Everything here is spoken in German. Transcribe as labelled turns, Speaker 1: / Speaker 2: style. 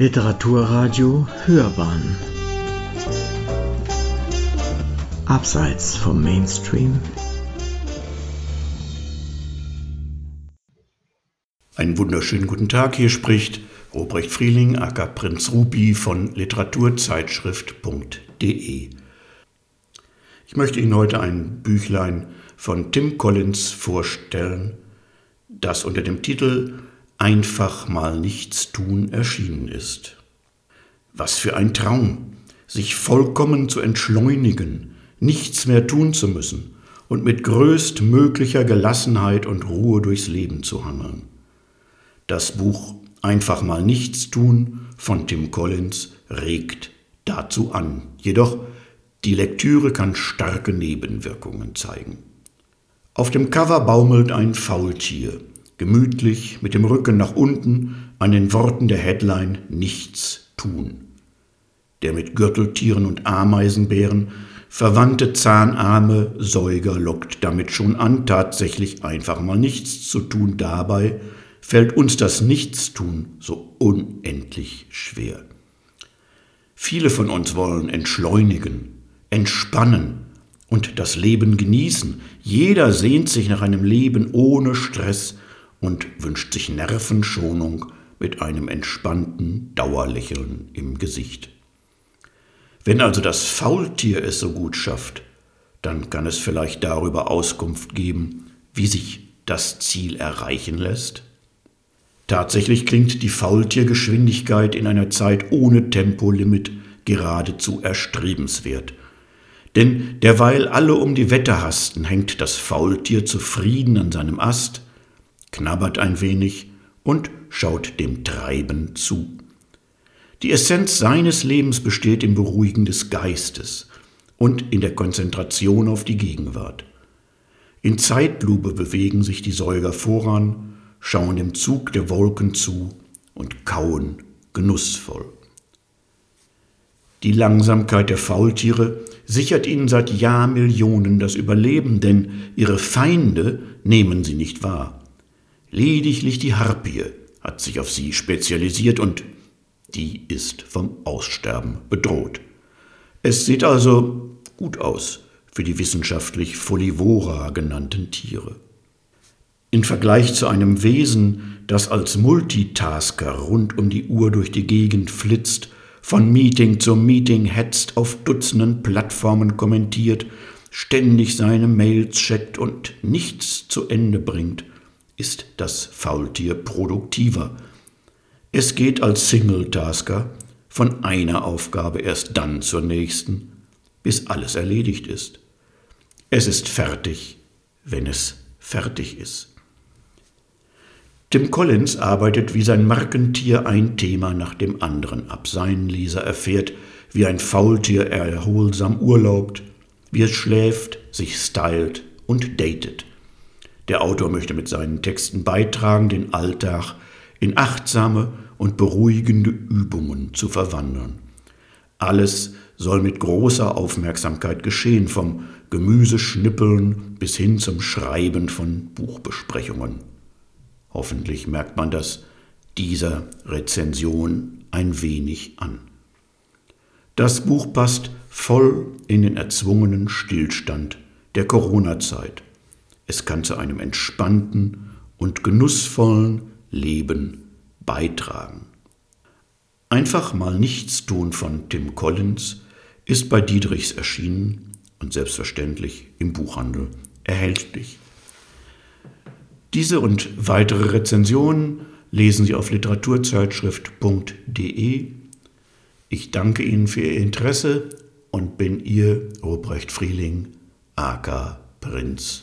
Speaker 1: Literaturradio Hörbahn. Abseits vom Mainstream.
Speaker 2: Einen wunderschönen guten Tag, hier spricht Robrecht Frieling, aka Prinz Rupi von literaturzeitschrift.de. Ich möchte Ihnen heute ein Büchlein von Tim Collins vorstellen, das unter dem Titel Einfach mal nichts tun erschienen ist. Was für ein Traum, sich vollkommen zu entschleunigen, nichts mehr tun zu müssen und mit größtmöglicher Gelassenheit und Ruhe durchs Leben zu handeln. Das Buch Einfach mal nichts tun von Tim Collins regt dazu an. Jedoch die Lektüre kann starke Nebenwirkungen zeigen. Auf dem Cover baumelt ein Faultier, gemütlich mit dem Rücken nach unten an den Worten der Headline Nichts tun. Der mit Gürteltieren und Ameisenbären verwandte zahnarme Säuger lockt damit schon an, tatsächlich einfach mal nichts zu tun. Dabei fällt uns das Nichtstun so unendlich schwer. Viele von uns wollen entschleunigen, entspannen und das Leben genießen. Jeder sehnt sich nach einem Leben ohne Stress und wünscht sich Nervenschonung mit einem entspannten Dauerlächeln im Gesicht. Wenn also das Faultier es so gut schafft, dann kann es vielleicht darüber Auskunft geben, wie sich das Ziel erreichen lässt? Tatsächlich klingt die Faultiergeschwindigkeit in einer Zeit ohne Tempolimit geradezu erstrebenswert. Denn derweil alle um die Wette hasten, hängt das Faultier zufrieden an seinem Ast, knabbert ein wenig und schaut dem Treiben zu. Die Essenz seines Lebens besteht im Beruhigen des Geistes und in der Konzentration auf die Gegenwart. In Zeitlupe bewegen sich die Säuger voran, schauen dem Zug der Wolken zu und kauen genussvoll. Die Langsamkeit der Faultiere sichert ihnen seit Jahrmillionen das Überleben, denn ihre Feinde nehmen sie nicht wahr. Lediglich die Harpie hat sich auf sie spezialisiert und die ist vom Aussterben bedroht. Es sieht also gut aus für die wissenschaftlich Folivora genannten Tiere. In Vergleich zu einem Wesen, das als Multitasker rund um die Uhr durch die Gegend flitzt, von Meeting zu Meeting hetzt, auf Dutzenden Plattformen kommentiert, ständig seine Mails checkt und nichts zu Ende bringt, ist das Faultier produktiver. Es geht als Single-Tasker von einer Aufgabe erst dann zur nächsten, bis alles erledigt ist. Es ist fertig, wenn es fertig ist. Tim Collins arbeitet wie sein Markentier ein Thema nach dem anderen ab. Sein Leser erfährt, wie ein Faultier erholsam urlaubt, wie es schläft, sich stylt und datet. Der Autor möchte mit seinen Texten beitragen, den Alltag in achtsame und beruhigende Übungen zu verwandeln. Alles soll mit großer Aufmerksamkeit geschehen, vom Gemüseschnippeln bis hin zum Schreiben von Buchbesprechungen. Hoffentlich merkt man das dieser Rezension ein wenig an. Das Buch passt voll in den erzwungenen Stillstand der Corona-Zeit. Es kann zu einem entspannten und genussvollen Leben beitragen. Einfach mal nichts tun von Tim Collins ist bei Diedrichs erschienen und selbstverständlich im Buchhandel erhältlich. Diese und weitere Rezensionen lesen Sie auf literaturzeitschrift.de. Ich danke Ihnen für Ihr Interesse und bin Ihr Ruprecht Frieling, aka Prinz